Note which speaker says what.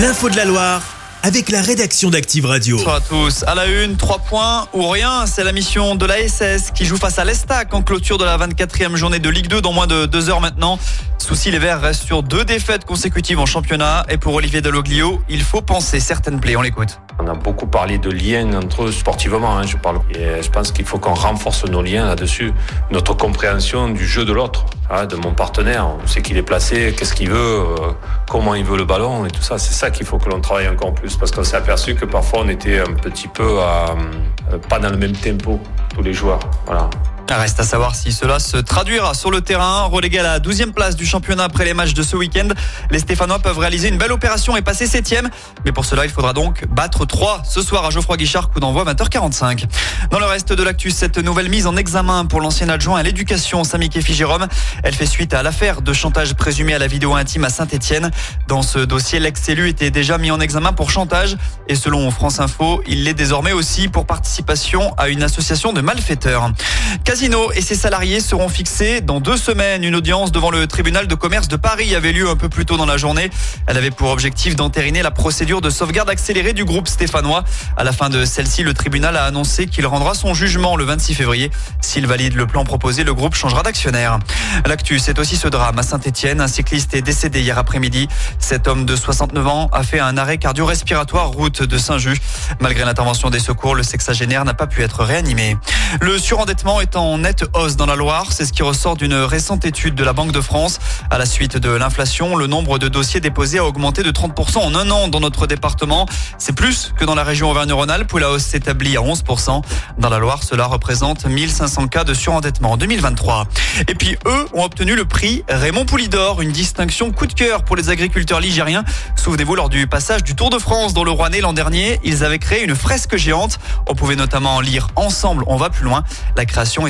Speaker 1: L'info de la Loire avec la rédaction d'Active Radio.
Speaker 2: Bonsoir à tous. À la une, 3 points ou rien. C'est la mission de la SS qui joue face à l'Estac en clôture de la 24e journée de Ligue 2 dans moins de deux heures maintenant. Souci, les Verts restent sur deux défaites consécutives en championnat. Et pour Olivier Deloglio, il faut penser certaines plaies. On l'écoute.
Speaker 3: On a beaucoup parlé de liens entre eux sportivement, hein, je parle. Et je pense qu'il faut qu'on renforce nos liens là-dessus, notre compréhension du jeu de l'autre, de mon partenaire. On sait qu'il est placé, qu'est-ce qu'il veut, euh, comment il veut le ballon et tout ça. C'est ça qu'il faut que l'on travaille encore plus, parce qu'on s'est aperçu que parfois on était un petit peu euh, pas dans le même tempo tous les joueurs.
Speaker 2: Reste à savoir si cela se traduira sur le terrain. Relégué à la 12e place du championnat après les matchs de ce week-end, les Stéphanois peuvent réaliser une belle opération et passer 7e. Mais pour cela, il faudra donc battre 3 ce soir à Geoffroy Guichard, coup d'envoi 20h45. Dans le reste de l'actu, cette nouvelle mise en examen pour l'ancien adjoint à l'éducation, Samy Kefi Jérôme, elle fait suite à l'affaire de chantage présumé à la vidéo intime à Saint-Etienne. Dans ce dossier, l'ex-élu était déjà mis en examen pour chantage et selon France Info, il l'est désormais aussi pour participation à une association de malfaiteurs. Casino et ses salariés seront fixés dans deux semaines. Une audience devant le tribunal de commerce de Paris avait lieu un peu plus tôt dans la journée. Elle avait pour objectif d'entériner la procédure de sauvegarde accélérée du groupe stéphanois. À la fin de celle-ci, le tribunal a annoncé qu'il rendra son jugement le 26 février. S'il valide le plan proposé, le groupe changera d'actionnaire. L'actu, c'est aussi ce drame à Saint-Etienne. Un cycliste est décédé hier après-midi. Cet homme de 69 ans a fait un arrêt cardio-respiratoire route de Saint-Just. Malgré l'intervention des secours, le sexagénaire n'a pas pu être réanimé. Le surendettement est nette hausse dans la Loire. C'est ce qui ressort d'une récente étude de la Banque de France. À la suite de l'inflation, le nombre de dossiers déposés a augmenté de 30% en un an dans notre département. C'est plus que dans la région Auvergne-Rhône-Alpes où la hausse s'établit à 11%. Dans la Loire, cela représente 1500 cas de surendettement en 2023. Et puis eux ont obtenu le prix Raymond Poulidor, une distinction coup de cœur pour les agriculteurs ligériens. Souvenez-vous, lors du passage du Tour de France dans le Rouennais l'an dernier, ils avaient créé une fresque géante. On pouvait notamment lire Ensemble, on va plus loin. La création est